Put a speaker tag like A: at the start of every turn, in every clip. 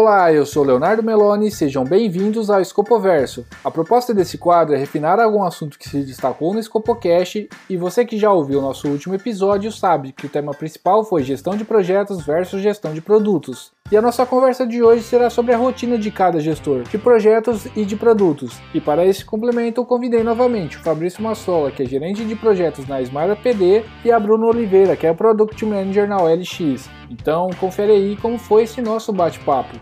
A: Olá, eu sou Leonardo Meloni, sejam bem-vindos ao Escopoverso. A proposta desse quadro é refinar algum assunto que se destacou no Escopocast e você que já ouviu nosso último episódio sabe que o tema principal foi gestão de projetos versus gestão de produtos. E a nossa conversa de hoje será sobre a rotina de cada gestor, de projetos e de produtos. E para esse complemento, eu convidei novamente o Fabrício Massola, que é gerente de projetos na Smart PD, e a Bruno Oliveira, que é Product Manager na OLX. Então, confere aí como foi esse nosso bate-papo.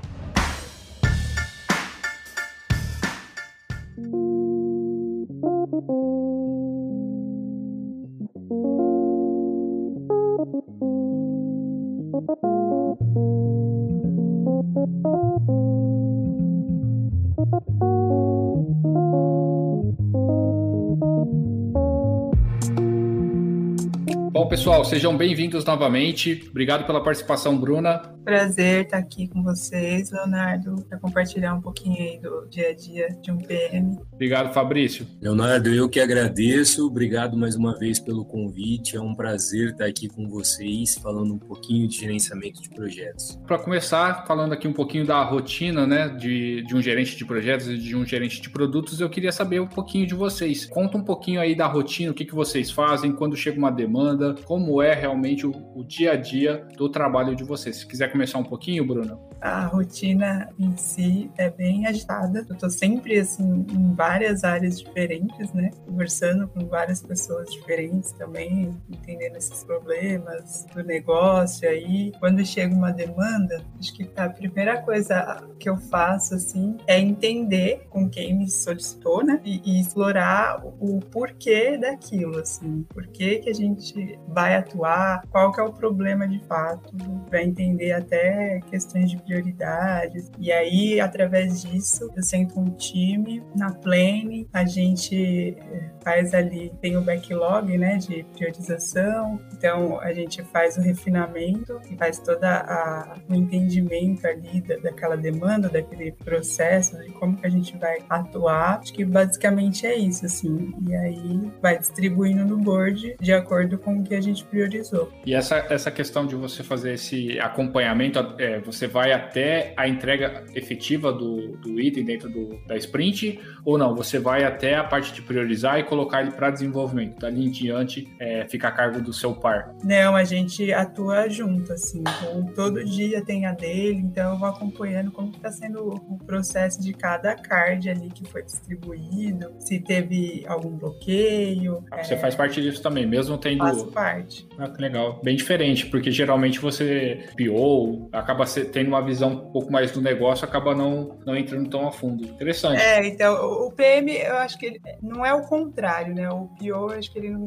A: Pessoal, sejam bem-vindos novamente. Obrigado pela participação, Bruna.
B: Prazer estar aqui com vocês, Leonardo, para compartilhar um pouquinho aí do dia a dia de um PM.
A: Obrigado, Fabrício.
C: Leonardo, eu que agradeço. Obrigado mais uma vez pelo convite. É um prazer estar aqui com vocês, falando um pouquinho de gerenciamento de projetos.
A: Para começar, falando aqui um pouquinho da rotina né, de, de um gerente de projetos e de um gerente de produtos, eu queria saber um pouquinho de vocês. Conta um pouquinho aí da rotina, o que, que vocês fazem, quando chega uma demanda, como é realmente o, o dia a dia do trabalho de vocês. Se quiser começar um pouquinho, Bruno.
B: A rotina em si é bem agitada. Eu estou sempre assim em várias áreas diferentes, né? Conversando com várias pessoas diferentes também, entendendo esses problemas do negócio aí. Quando chega uma demanda, acho que a primeira coisa que eu faço assim é entender com quem me solicitou, né? E, e explorar o, porquê daquilo, assim, por que que a gente vai atuar, qual que é o problema de fato, para entender até questões de prioridades. E aí, através disso, eu sento um time na Plane, a gente eh, faz ali, tem o backlog, né, de priorização, então a gente faz o refinamento e faz toda o entendimento ali da, daquela demanda, daquele processo, de como que a gente vai atuar. Acho que basicamente é isso, assim. E aí vai distribuindo no board de acordo com que a gente priorizou.
A: E essa, essa questão de você fazer esse acompanhamento, é, você vai até a entrega efetiva do, do item dentro do, da sprint, ou não? Você vai até a parte de priorizar e colocar ele para desenvolvimento. Dali em diante, é, fica a cargo do seu par.
B: Não, a gente atua junto, assim. Então, todo dia tem a dele, então eu vou acompanhando como está sendo o processo de cada card ali que foi distribuído, se teve algum bloqueio.
A: Ah, você é... faz parte disso também, mesmo tendo
B: Faço parte.
A: Ah, que legal. Bem diferente, porque geralmente você PO, acaba tendo uma visão um pouco mais do negócio, acaba não, não entrando tão a fundo. Interessante.
B: É, então, o PM, eu acho que ele, não é o contrário, né? O PO, eu acho que ele não,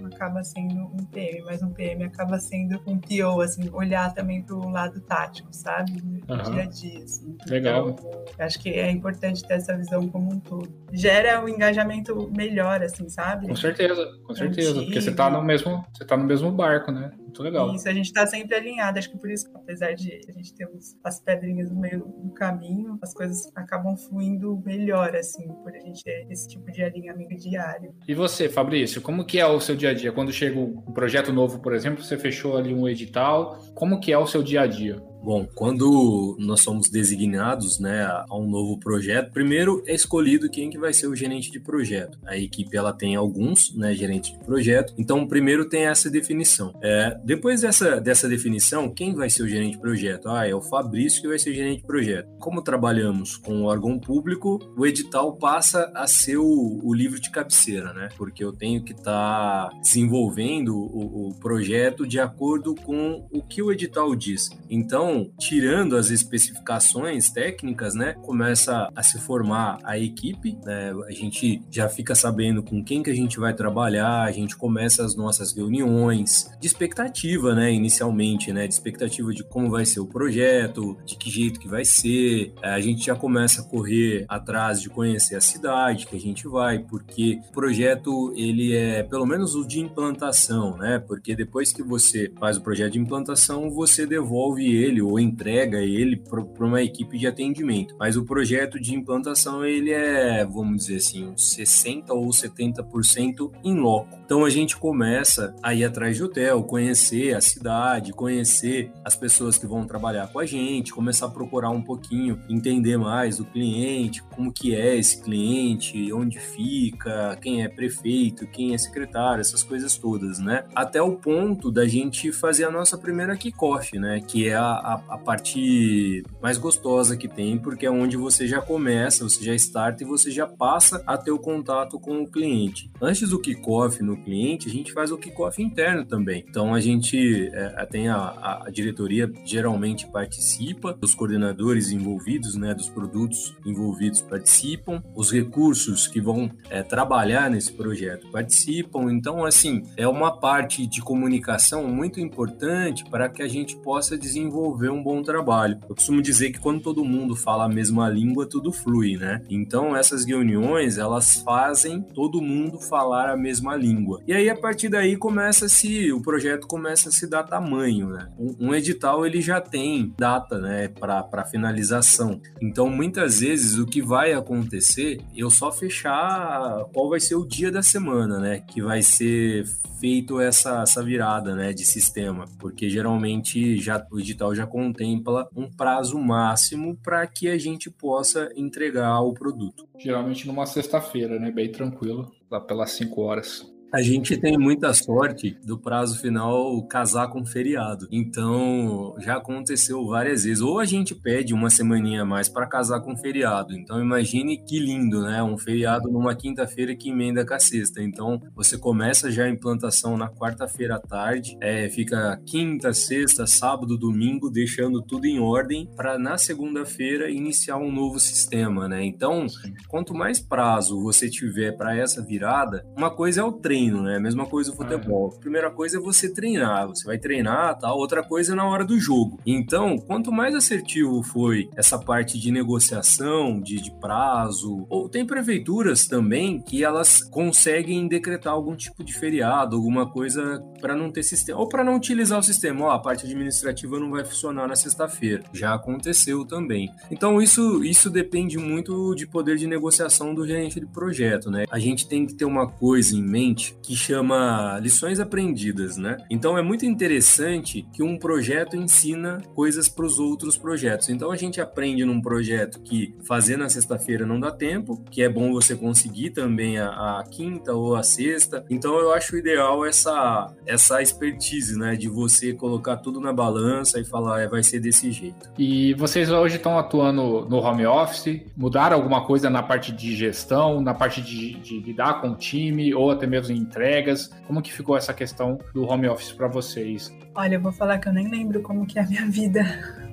B: não acaba sendo um PM, mas um PM acaba sendo um PO, assim, olhar também para o lado tático, sabe? No uhum. dia a dia, assim.
A: Legal.
B: Então, acho que é importante ter essa visão como um todo. Gera um engajamento melhor, assim, sabe?
A: Com certeza, com certeza, porque você está no mesmo você tá no mesmo barco, né? Muito legal.
B: Isso, a gente está sempre alinhado. Acho que por isso, apesar de a gente ter as pedrinhas no meio do caminho, as coisas acabam fluindo melhor, assim, por a gente ter esse tipo de alinhamento diário.
A: E você, Fabrício, como que é o seu dia a dia? Quando chega um projeto novo, por exemplo, você fechou ali um edital, como que é o seu dia a dia?
C: Bom, quando nós somos designados né, a um novo projeto, primeiro é escolhido quem que vai ser o gerente de projeto. A equipe ela tem alguns né, gerentes de projeto, então primeiro tem essa definição. É, depois dessa, dessa definição, quem vai ser o gerente de projeto? Ah, é o Fabrício que vai ser gerente de projeto. Como trabalhamos com o órgão público, o edital passa a ser o, o livro de cabeceira, né? Porque eu tenho que estar tá desenvolvendo o, o projeto de acordo com o que o edital diz. Então, então, tirando as especificações técnicas, né, começa a se formar a equipe, né, a gente já fica sabendo com quem que a gente vai trabalhar, a gente começa as nossas reuniões de expectativa, né, inicialmente, né, de expectativa de como vai ser o projeto, de que jeito que vai ser, a gente já começa a correr atrás de conhecer a cidade que a gente vai, porque o projeto, ele é, pelo menos o de implantação, né, porque depois que você faz o projeto de implantação, você devolve ele ou entrega ele para uma equipe de atendimento. Mas o projeto de implantação ele é, vamos dizer assim, uns 60 ou 70% em loco. Então a gente começa a ir atrás de hotel, conhecer a cidade, conhecer as pessoas que vão trabalhar com a gente, começar a procurar um pouquinho, entender mais do cliente, como que é esse cliente, onde fica, quem é prefeito, quem é secretário, essas coisas todas, né? Até o ponto da gente fazer a nossa primeira kickoff, né? Que é a, a, a parte mais gostosa que tem, porque é onde você já começa, você já starta e você já passa a ter o contato com o cliente. Antes do kickoff no cliente, a gente faz o kickoff interno também. Então a gente é, tem a, a diretoria geralmente participa, os coordenadores envolvidos, né, dos produtos envolvidos participam, os recursos que vão é, trabalhar nesse projeto participam. Então, assim, é uma parte de comunicação muito importante para que a gente possa desenvolver um bom trabalho. Eu costumo dizer que quando todo mundo fala a mesma língua, tudo flui, né? Então, essas reuniões, elas fazem todo mundo falar a mesma língua. E aí, a partir daí, começa-se, o projeto começa a se dar tamanho, né? Um, um edital, ele já tem data, né, para finalização. Então, muitas vezes, o que vai acontecer, eu só fechar qual vai ser o dia da semana, né, que vai ser feito essa, essa virada, né, de sistema, porque geralmente já o edital já contempla um prazo máximo para que a gente possa entregar o produto.
A: Geralmente numa sexta-feira, né, bem tranquilo, lá pelas 5 horas.
C: A gente tem muita sorte do prazo final casar com feriado. Então, já aconteceu várias vezes. Ou a gente pede uma semaninha a mais para casar com feriado. Então, imagine que lindo, né? Um feriado numa quinta-feira que emenda com a sexta. Então, você começa já a implantação na quarta-feira à tarde, é, fica quinta, sexta, sábado, domingo, deixando tudo em ordem para na segunda-feira iniciar um novo sistema, né? Então, quanto mais prazo você tiver para essa virada, uma coisa é o treino treino, né? Mesma coisa o futebol. A primeira coisa é você treinar, você vai treinar, tal. Outra coisa é na hora do jogo. Então, quanto mais assertivo foi essa parte de negociação, de, de prazo, ou tem prefeituras também que elas conseguem decretar algum tipo de feriado, alguma coisa para não ter sistema, ou para não utilizar o sistema. Ó, a parte administrativa não vai funcionar na sexta-feira. Já aconteceu também. Então, isso, isso depende muito de poder de negociação do gerente de projeto, né? A gente tem que ter uma coisa em mente que chama Lições Aprendidas, né? Então é muito interessante que um projeto ensina coisas para os outros projetos. Então a gente aprende num projeto que fazer na sexta-feira não dá tempo, que é bom você conseguir também a, a, quinta ou a sexta. Então eu acho ideal essa essa expertise, né, de você colocar tudo na balança e falar, é, vai ser desse jeito.
A: E vocês hoje estão atuando no home office? Mudaram alguma coisa na parte de gestão, na parte de, de lidar com o time ou até mesmo em entregas? Como que ficou essa questão do home office para vocês?
B: Olha, eu vou falar que eu nem lembro como que é a minha vida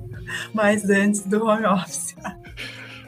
B: mais antes do home office.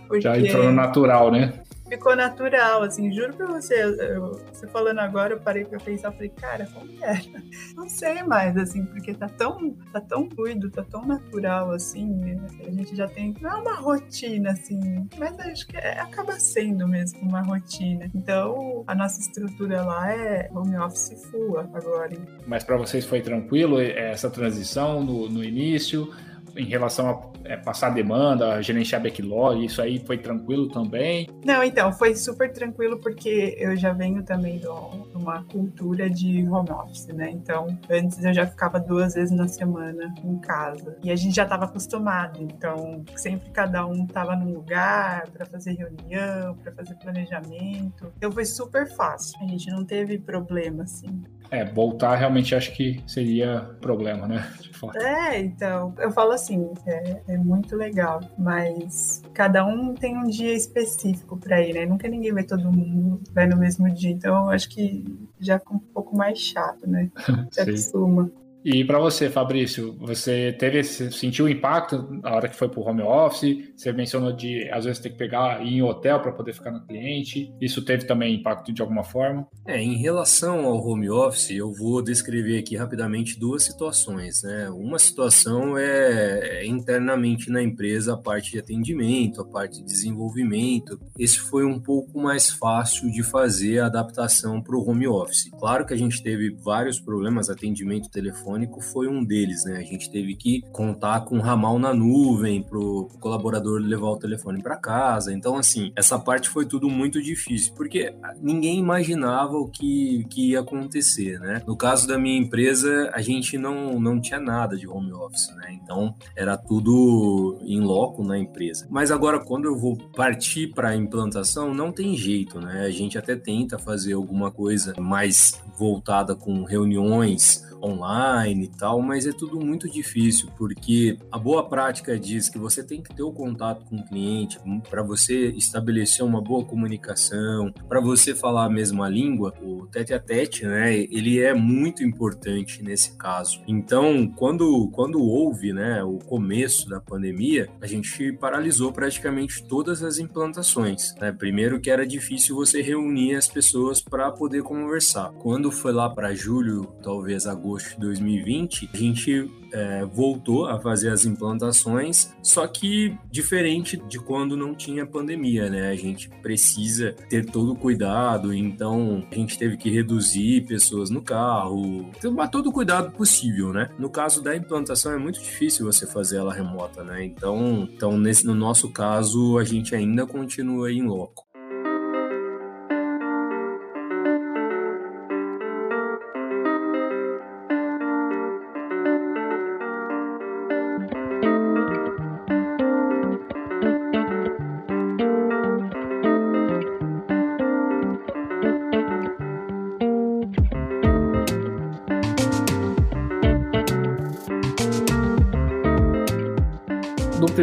A: Porque... Já entrou no natural, né?
B: Ficou natural, assim, juro pra você, eu, você falando agora, eu parei pra pensar, falei, cara, como era? Não sei mais, assim, porque tá tão, tá tão fluido, tá tão natural, assim, né? a gente já tem, não é uma rotina, assim, mas acho que é, acaba sendo mesmo uma rotina. Então, a nossa estrutura lá é home office full agora.
A: Mas para vocês foi tranquilo essa transição no, no início? Em relação a é, passar demanda, gerenciar backlog, isso aí foi tranquilo também?
B: Não, então, foi super tranquilo porque eu já venho também de uma cultura de home office, né? Então, antes eu já ficava duas vezes na semana em casa. E a gente já estava acostumado, então sempre cada um estava num lugar para fazer reunião, para fazer planejamento. Então foi super fácil. A gente não teve problema assim.
A: É, voltar realmente acho que seria problema, né?
B: É, então, eu falo assim, é, é, muito legal, mas cada um tem um dia específico para ir, né? Nunca ninguém vai todo mundo vai no mesmo dia, então eu acho que já fica um pouco mais chato, né? Se acostuma.
A: E para você, Fabrício, você teve sentiu o impacto na hora que foi para o home office? Você mencionou de às vezes ter que pegar ir em hotel para poder ficar no cliente. Isso teve também impacto de alguma forma?
C: É, em relação ao home office, eu vou descrever aqui rapidamente duas situações. Né? Uma situação é, é internamente na empresa a parte de atendimento, a parte de desenvolvimento. Esse foi um pouco mais fácil de fazer a adaptação para o home office. Claro que a gente teve vários problemas, atendimento telefônico telefônico foi um deles, né? A gente teve que contar com um ramal na nuvem para o colaborador levar o telefone para casa. Então, assim, essa parte foi tudo muito difícil, porque ninguém imaginava o que, que ia acontecer, né? No caso da minha empresa, a gente não, não tinha nada de home office, né? Então, era tudo em loco na empresa. Mas agora, quando eu vou partir para a implantação, não tem jeito, né? A gente até tenta fazer alguma coisa mais voltada com reuniões online e tal, mas é tudo muito difícil, porque a boa prática diz que você tem que ter o contato com o cliente para você estabelecer uma boa comunicação, para você falar a mesma língua, o tete a tete, né? Ele é muito importante nesse caso. Então, quando quando houve, né, o começo da pandemia, a gente paralisou praticamente todas as implantações, né? Primeiro que era difícil você reunir as pessoas para poder conversar. Quando foi lá para julho, talvez agosto agosto de 2020, a gente é, voltou a fazer as implantações, só que diferente de quando não tinha pandemia, né? A gente precisa ter todo o cuidado, então a gente teve que reduzir pessoas no carro, tomar todo o cuidado possível, né? No caso da implantação é muito difícil você fazer ela remota, né? Então, então nesse, no nosso caso, a gente ainda continua em loco.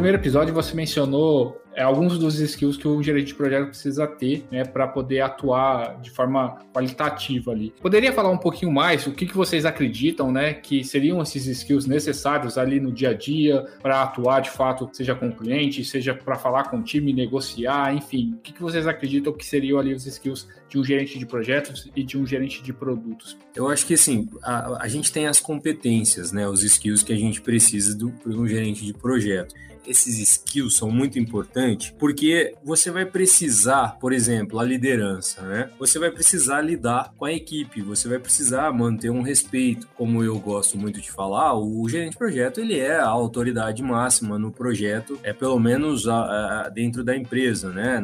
A: Primeiro episódio você mencionou é, alguns dos skills que o gerente de projeto precisa ter né, para poder atuar de forma qualitativa ali. Poderia falar um pouquinho mais o que, que vocês acreditam né, que seriam esses skills necessários ali no dia a dia para atuar de fato, seja com o cliente, seja para falar com o time, negociar, enfim. O que, que vocês acreditam que seriam ali os skills de um gerente de projetos e de um gerente de produtos?
C: Eu acho que assim, a, a gente tem as competências, né, os skills que a gente precisa do, um gerente de projeto esses skills são muito importantes porque você vai precisar, por exemplo, a liderança, né? Você vai precisar lidar com a equipe, você vai precisar manter um respeito. Como eu gosto muito de falar, o gerente de projeto ele é a autoridade máxima no projeto, é pelo menos a, a, dentro da empresa, né?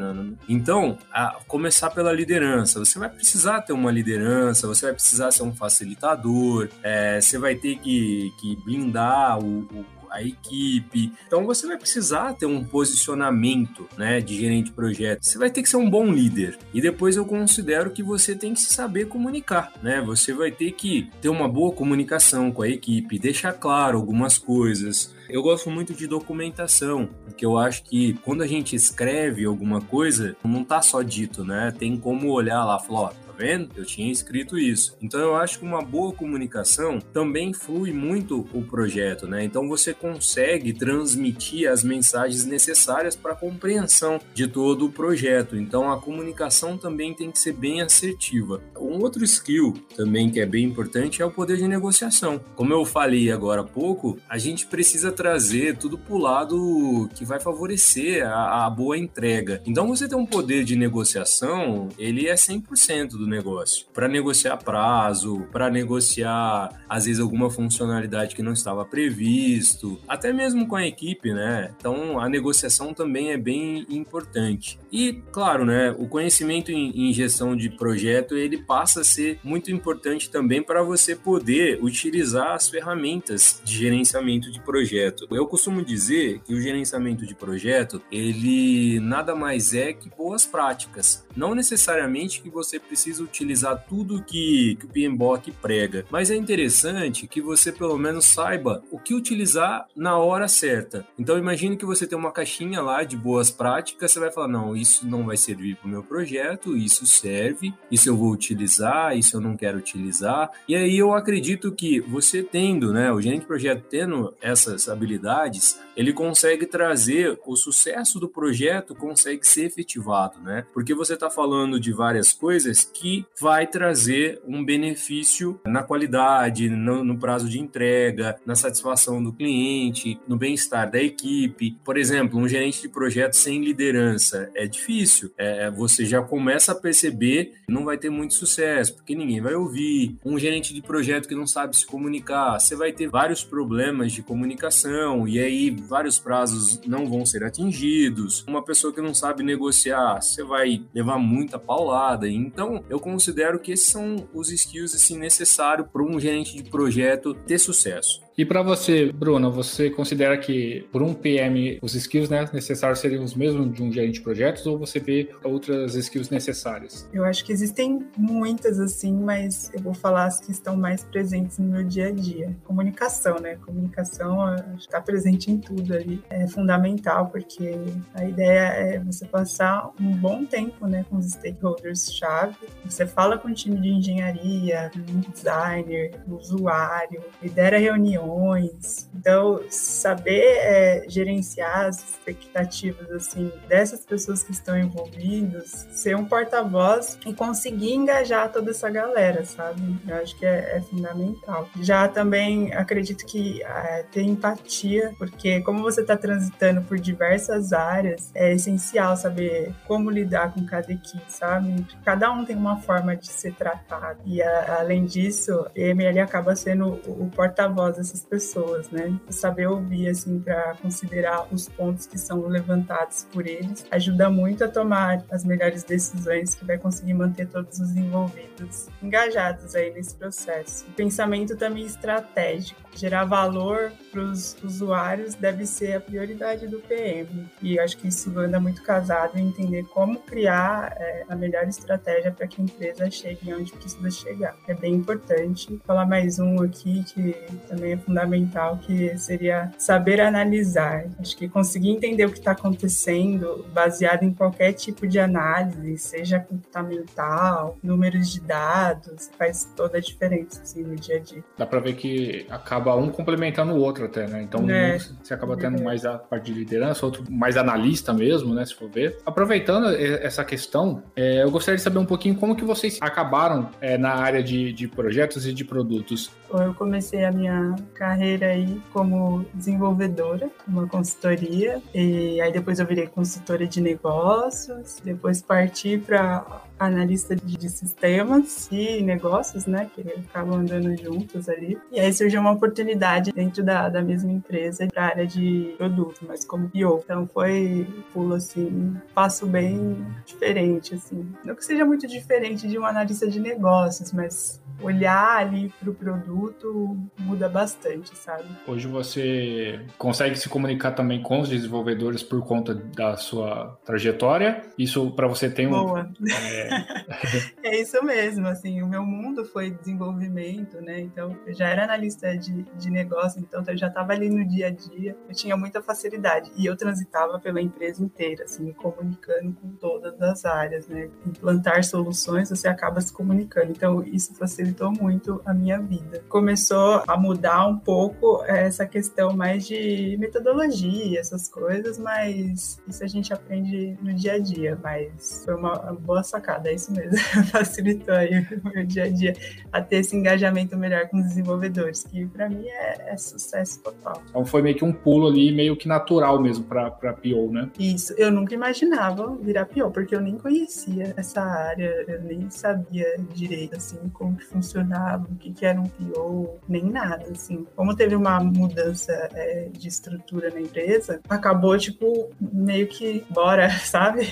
C: Então, a começar pela liderança. Você vai precisar ter uma liderança, você vai precisar ser um facilitador, é, você vai ter que, que blindar o, o a equipe. Então você vai precisar ter um posicionamento, né, de gerente de projeto. Você vai ter que ser um bom líder. E depois eu considero que você tem que se saber comunicar, né? Você vai ter que ter uma boa comunicação com a equipe, deixar claro algumas coisas. Eu gosto muito de documentação, porque eu acho que quando a gente escreve alguma coisa, não tá só dito, né? Tem como olhar lá falar, ó, vendo? Eu tinha escrito isso. Então eu acho que uma boa comunicação também flui muito o projeto, né? Então você consegue transmitir as mensagens necessárias para a compreensão de todo o projeto. Então a comunicação também tem que ser bem assertiva. Um outro skill também que é bem importante é o poder de negociação. Como eu falei agora há pouco, a gente precisa trazer tudo para o lado que vai favorecer a, a boa entrega. Então você ter um poder de negociação, ele é 100% do do negócio, para negociar prazo, para negociar às vezes alguma funcionalidade que não estava previsto, até mesmo com a equipe, né? Então a negociação também é bem importante. E claro, né, o conhecimento em, em gestão de projeto ele passa a ser muito importante também para você poder utilizar as ferramentas de gerenciamento de projeto. Eu costumo dizer que o gerenciamento de projeto ele nada mais é que boas práticas, não necessariamente que você precisa precisa utilizar tudo que, que o PMBOK prega, mas é interessante que você pelo menos saiba o que utilizar na hora certa. Então imagine que você tem uma caixinha lá de boas práticas, você vai falar, não, isso não vai servir para o meu projeto, isso serve, isso eu vou utilizar, isso eu não quero utilizar. E aí eu acredito que você tendo, né, o gerente de projeto tendo essas habilidades, ele consegue trazer o sucesso do projeto, consegue ser efetivado, né? Porque você está falando de várias coisas que que vai trazer um benefício na qualidade, no, no prazo de entrega, na satisfação do cliente, no bem-estar da equipe. Por exemplo, um gerente de projeto sem liderança é difícil. É, você já começa a perceber não vai ter muito sucesso, porque ninguém vai ouvir. Um gerente de projeto que não sabe se comunicar, você vai ter vários problemas de comunicação e aí vários prazos não vão ser atingidos. Uma pessoa que não sabe negociar, você vai levar muita paulada. Então, eu considero que esses são os skills assim necessários para um gerente de projeto ter sucesso.
A: E para você, Bruno, você considera que por um PM os skills né, necessários seriam os mesmos de um gerente de projetos ou você vê outras skills necessárias?
B: Eu acho que existem muitas assim, mas eu vou falar as que estão mais presentes no meu dia a dia. Comunicação, né? Comunicação está presente em tudo ali. É fundamental porque a ideia é você passar um bom tempo, né, com os stakeholders chave. Você fala com o time de engenharia, designer, usuário, lidera reuniões reuniões. Então, saber é, gerenciar as expectativas assim dessas pessoas que estão envolvidas, ser um porta-voz e conseguir engajar toda essa galera, sabe? Eu acho que é, é fundamental. Já também acredito que é, ter empatia, porque como você está transitando por diversas áreas, é essencial saber como lidar com cada equipe, sabe? Cada um tem uma forma de ser tratado. E a, além disso, ele acaba sendo o, o porta-voz dessas pessoas, né? Saber ouvir, assim, para considerar os pontos que são levantados por eles, ajuda muito a tomar as melhores decisões que vai conseguir manter todos os envolvidos engajados aí nesse processo. Pensamento também estratégico, gerar valor para os usuários deve ser a prioridade do PM. E acho que isso anda muito casado em entender como criar é, a melhor estratégia para que a empresa chegue onde precisa chegar. É bem importante. Vou falar mais um aqui que também é fundamental, que seria saber analisar. Acho que conseguir entender o que está acontecendo, baseado em qualquer tipo de análise, seja comportamental, números de dados, faz toda a diferença assim, no dia a dia.
A: Dá para ver que acaba um complementando o outro até, né? Então é. você acaba tendo mais a parte de liderança, outro mais analista mesmo, né? Se for ver. Aproveitando essa questão, é, eu gostaria de saber um pouquinho como que vocês acabaram é, na área de, de projetos e de produtos.
B: Eu comecei a minha carreira aí como desenvolvedora, uma consultoria, e aí depois eu virei consultora de negócios, depois parti para analista de sistemas e negócios, né, que acabam andando juntos ali. E aí surgiu uma oportunidade dentro da, da mesma empresa para a área de produto, mas como PO. Então foi pulo assim, passo bem diferente assim. Não que seja muito diferente de um analista de negócios, mas olhar ali para o produto muda bastante, sabe?
A: Hoje você consegue se comunicar também com os desenvolvedores por conta da sua trajetória. Isso para você tem um.
B: Boa. É... é... isso mesmo. Assim, o meu mundo foi desenvolvimento, né? Então eu já era analista de, de negócio, então eu já estava ali no dia a dia. Eu tinha muita facilidade e eu transitava pela empresa inteira, assim, me comunicando com todas as áreas, né? Implantar soluções, você acaba se comunicando. Então isso facilitou muito a minha vida. Começou a mudar um pouco essa questão mais de metodologia, essas coisas, mas isso a gente aprende no dia a dia. Mas foi uma boa sacada, é isso mesmo. Facilitou aí o meu dia a dia a ter esse engajamento melhor com os desenvolvedores, que para mim é, é, sucesso total.
A: Então foi meio que um pulo ali, meio que natural mesmo para PO, né?
B: Isso, eu nunca imaginava virar PO, porque eu nem conhecia essa área, eu nem sabia direito assim como que funcionava, o que, que era um PO, nem nada, assim. Como teve uma mudança é, de estrutura na empresa, acabou, tipo, meio que bora, sabe?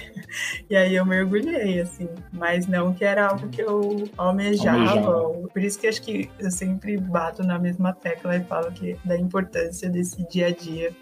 B: E aí eu mergulhei, assim. Mas não que era algo que eu almejava. almejava. Por isso que acho que eu sempre bato na mesma tecla e falo que da importância desse dia a dia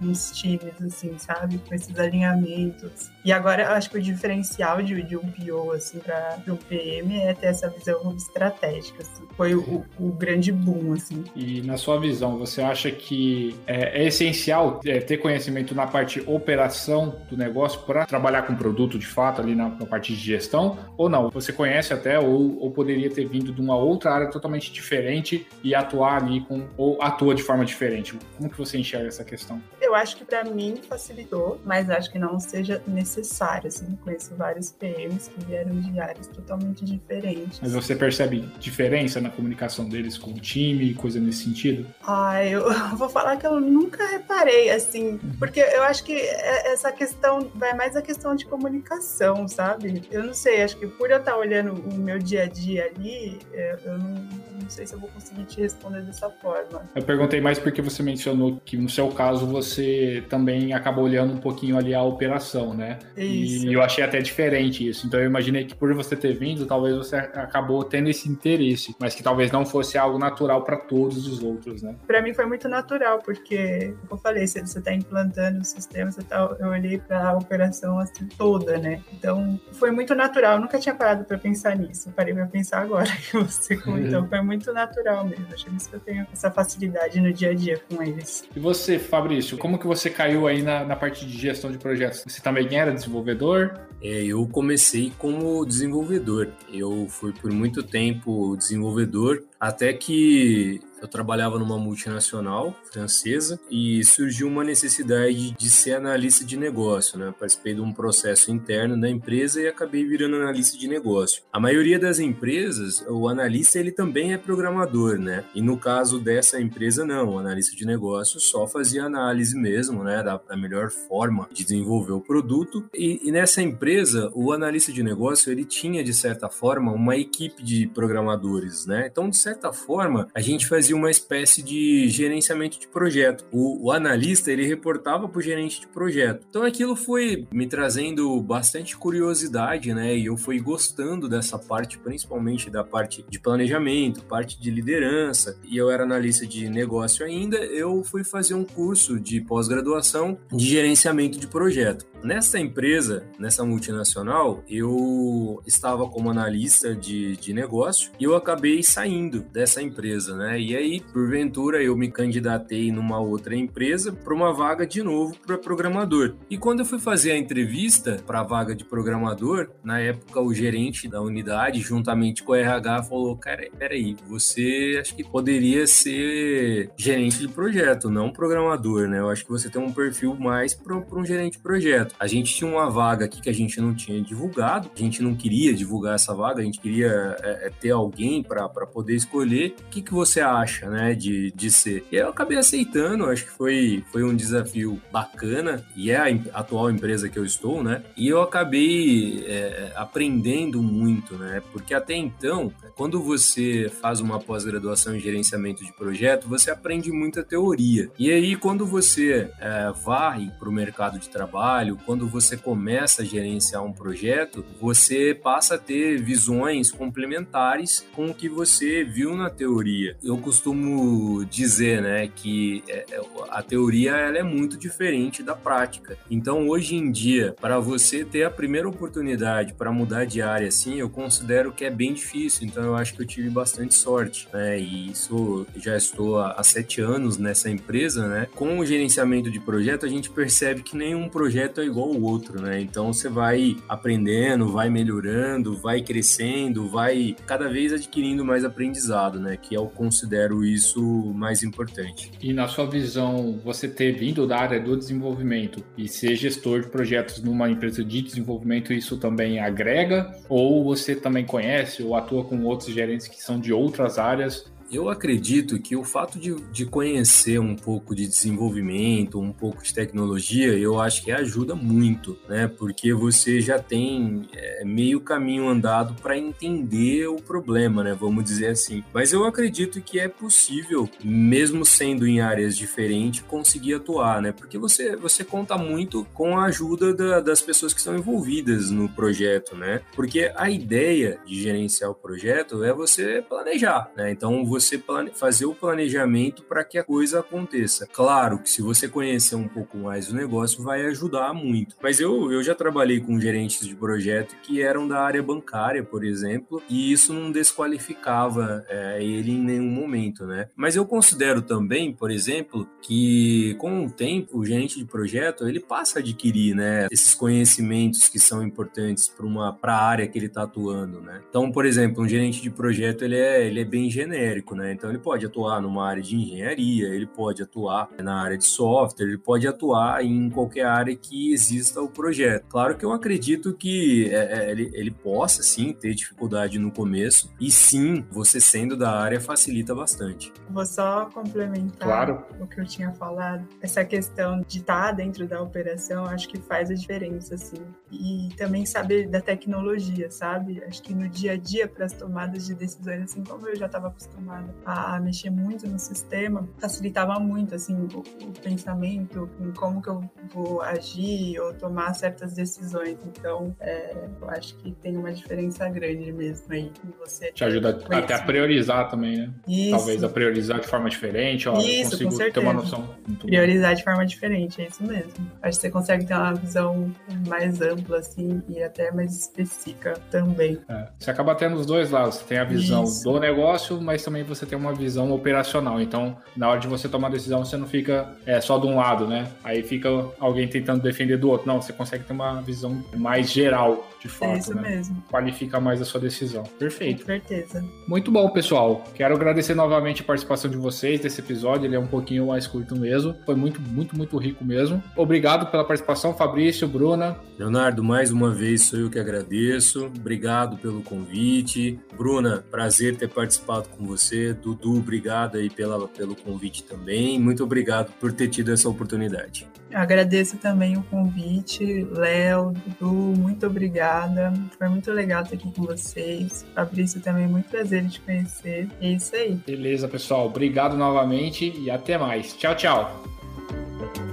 B: nos times, assim, sabe? Com esses alinhamentos. E agora acho que o diferencial de, de um PO, assim, para um PM é ter essa visão estratégica. Assim. Foi o, o, grande boom, assim.
A: E na sua visão, você acha que é, é essencial é, ter conhecimento na parte operação do negócio para trabalhar com produto de fato, ali na, na, parte de gestão, ou não? Você conhece até, ou, ou poderia ter vindo de uma outra área totalmente diferente e atuar ali com, ou atua de forma diferente? Como que você enxerga essa questão?
B: Eu acho que para mim facilitou, mas acho que não seja necessário. Assim, conheço vários PMs que vieram de áreas totalmente diferentes.
A: Mas você percebe diferença na comunicação deles com o time, coisa nesse sentido?
B: Ah, eu vou falar que eu nunca reparei, assim, uhum. porque eu acho que é, essa questão vai mais a questão de comunicação, sabe? Eu não sei, acho que por eu estar olhando o meu dia a dia ali, é, eu não, não sei se eu vou conseguir te responder dessa forma.
A: Eu perguntei mais porque você mencionou que no seu caso você também acaba olhando um pouquinho ali a operação, né? Isso. E eu achei até diferente isso. Então eu imaginei que por você ter vindo, talvez você acabou tendo esse interesse, mas que talvez não fosse algo natural para todos os outros, né?
B: Para mim foi muito natural, porque, como eu falei, você está implantando o sistema, você tá, eu olhei para a operação assim toda, né? Então foi muito natural. Eu nunca tinha parado para pensar nisso. parei para pensar agora que você comentou. Uhum. Foi muito natural mesmo. Acho que eu tenho essa facilidade no dia a dia com eles.
A: E você, Fabrício, como que você caiu aí na, na parte de gestão de projetos? Você também era desenvolvedor?
C: É, eu comecei como desenvolvedor. Eu fui por muito tempo desenvolvedor, até que eu trabalhava numa multinacional francesa e surgiu uma necessidade de ser analista de negócio, né? Participei de um processo interno da empresa e acabei virando analista de negócio. A maioria das empresas, o analista ele também é programador, né? E no caso dessa empresa não, o analista de negócio só fazia análise mesmo, né? Da, da melhor forma de desenvolver o produto. E, e nessa empresa, o analista de negócio ele tinha de certa forma uma equipe de programadores, né? Então de certa forma a gente fazia fazia uma espécie de gerenciamento de projeto. O, o analista ele reportava para o gerente de projeto. Então aquilo foi me trazendo bastante curiosidade, né? E eu fui gostando dessa parte, principalmente da parte de planejamento, parte de liderança. E eu era analista de negócio ainda. Eu fui fazer um curso de pós-graduação de gerenciamento de projeto. Nessa empresa, nessa multinacional, eu estava como analista de, de negócio e eu acabei saindo dessa empresa, né? E aí, porventura, eu me candidatei numa outra empresa para uma vaga de novo para programador. E quando eu fui fazer a entrevista para a vaga de programador, na época o gerente da unidade, juntamente com o RH, falou: Cara, peraí, você acho que poderia ser gerente de projeto, não programador, né? Eu acho que você tem um perfil mais para um gerente de projeto. A gente tinha uma vaga aqui que a gente não tinha divulgado, a gente não queria divulgar essa vaga, a gente queria é, é ter alguém para poder escolher o que, que você acha, né, de, de ser. E eu acabei aceitando, acho que foi, foi um desafio bacana, e é a atual empresa que eu estou, né, e eu acabei é, aprendendo muito, né, porque até então, quando você faz uma pós-graduação em gerenciamento de projeto, você aprende muita teoria. E aí, quando você é, vai para o mercado de trabalho, quando você começa a gerenciar um projeto, você passa a ter visões complementares com o que você viu na teoria. Eu costumo dizer, né, que é, é, a teoria ela é muito diferente da prática. Então, hoje em dia, para você ter a primeira oportunidade para mudar de área assim, eu considero que é bem difícil. Então, eu acho que eu tive bastante sorte, né? E isso já estou há sete anos nessa empresa, né? Com o gerenciamento de projeto, a gente percebe que nenhum projeto é igual ao outro, né? Então você vai aprendendo, vai melhorando, vai crescendo, vai cada vez adquirindo mais aprendizado, né? Que eu considero isso mais importante.
A: E na sua visão, você ter vindo da área do desenvolvimento e ser gestor de projetos numa empresa de desenvolvimento, isso também agrega? Ou você também conhece ou atua com outros gerentes que são de outras áreas
C: eu acredito que o fato de, de conhecer um pouco de desenvolvimento, um pouco de tecnologia, eu acho que ajuda muito, né? Porque você já tem é, meio caminho andado para entender o problema, né? Vamos dizer assim. Mas eu acredito que é possível, mesmo sendo em áreas diferentes, conseguir atuar, né? Porque você, você conta muito com a ajuda da, das pessoas que estão envolvidas no projeto, né? Porque a ideia de gerenciar o projeto é você planejar, né? Então você você fazer o planejamento para que a coisa aconteça. Claro que se você conhecer um pouco mais o negócio, vai ajudar muito. Mas eu, eu já trabalhei com gerentes de projeto que eram da área bancária, por exemplo, e isso não desqualificava é, ele em nenhum momento, né? Mas eu considero também, por exemplo, que com o tempo, o gerente de projeto, ele passa a adquirir, né, esses conhecimentos que são importantes para uma para a área que ele está atuando, né? Então, por exemplo, um gerente de projeto, ele é, ele é bem genérico, né? Então, ele pode atuar numa área de engenharia, ele pode atuar na área de software, ele pode atuar em qualquer área que exista o projeto. Claro que eu acredito que é, é, ele, ele possa, sim, ter dificuldade no começo, e sim, você sendo da área facilita bastante.
B: Vou só complementar claro. o que eu tinha falado. Essa questão de estar dentro da operação, acho que faz a diferença, assim. E também saber da tecnologia, sabe? Acho que no dia a dia, para as tomadas de decisões, assim como eu já estava acostumada a mexer muito no sistema, facilitava muito, assim, o, o pensamento, em como que eu vou agir ou tomar certas decisões. Então, é, eu acho que tem uma diferença grande mesmo aí. Você
A: Te ajuda até a priorizar também, né? Isso. Talvez a priorizar de forma diferente. Ó,
B: isso,
A: consigo
B: ter
A: uma noção.
B: Priorizar de forma diferente, é isso mesmo. Acho que você consegue ter uma visão mais ampla, assim, e até mais específica também.
A: É. Você acaba tendo os dois lados. Você tem a visão isso. do negócio, mas também você tem uma visão operacional. Então, na hora de você tomar decisão, você não fica é, só de um lado, né? Aí fica alguém tentando defender do outro. Não, você consegue ter uma visão mais geral, de fato. É
B: isso
A: né?
B: mesmo.
A: Qualifica mais a sua decisão. Perfeito.
B: Com certeza.
A: Muito bom, pessoal. Quero agradecer novamente a participação de vocês desse episódio. Ele é um pouquinho mais curto mesmo. Foi muito, muito, muito rico mesmo. Obrigado pela participação, Fabrício, Bruna.
C: Leonardo, mais uma vez sou eu que agradeço. Obrigado pelo convite. Bruna, prazer ter participado com você. Dudu, obrigado aí pela, pelo convite também. Muito obrigado por ter tido essa oportunidade.
B: Agradeço também o convite, Léo, Dudu, muito obrigada. Foi muito legal estar aqui com vocês. Fabrício, também muito prazer em te conhecer. É isso aí.
A: Beleza, pessoal. Obrigado novamente e até mais. Tchau, tchau.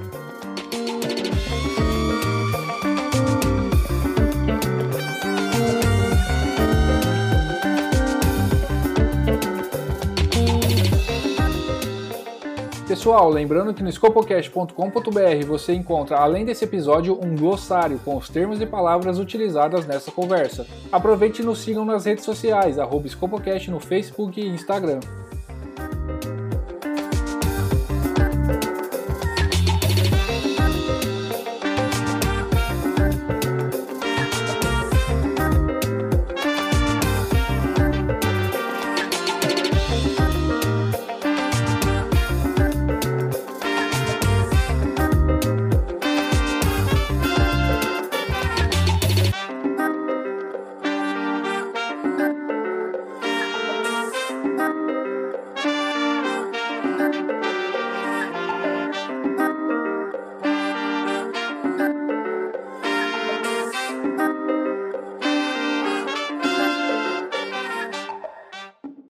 A: Pessoal, lembrando que no scopocast.com.br você encontra, além desse episódio, um glossário com os termos e palavras utilizadas nessa conversa. Aproveite e nos sigam nas redes sociais, arroba Scopocast no Facebook e Instagram.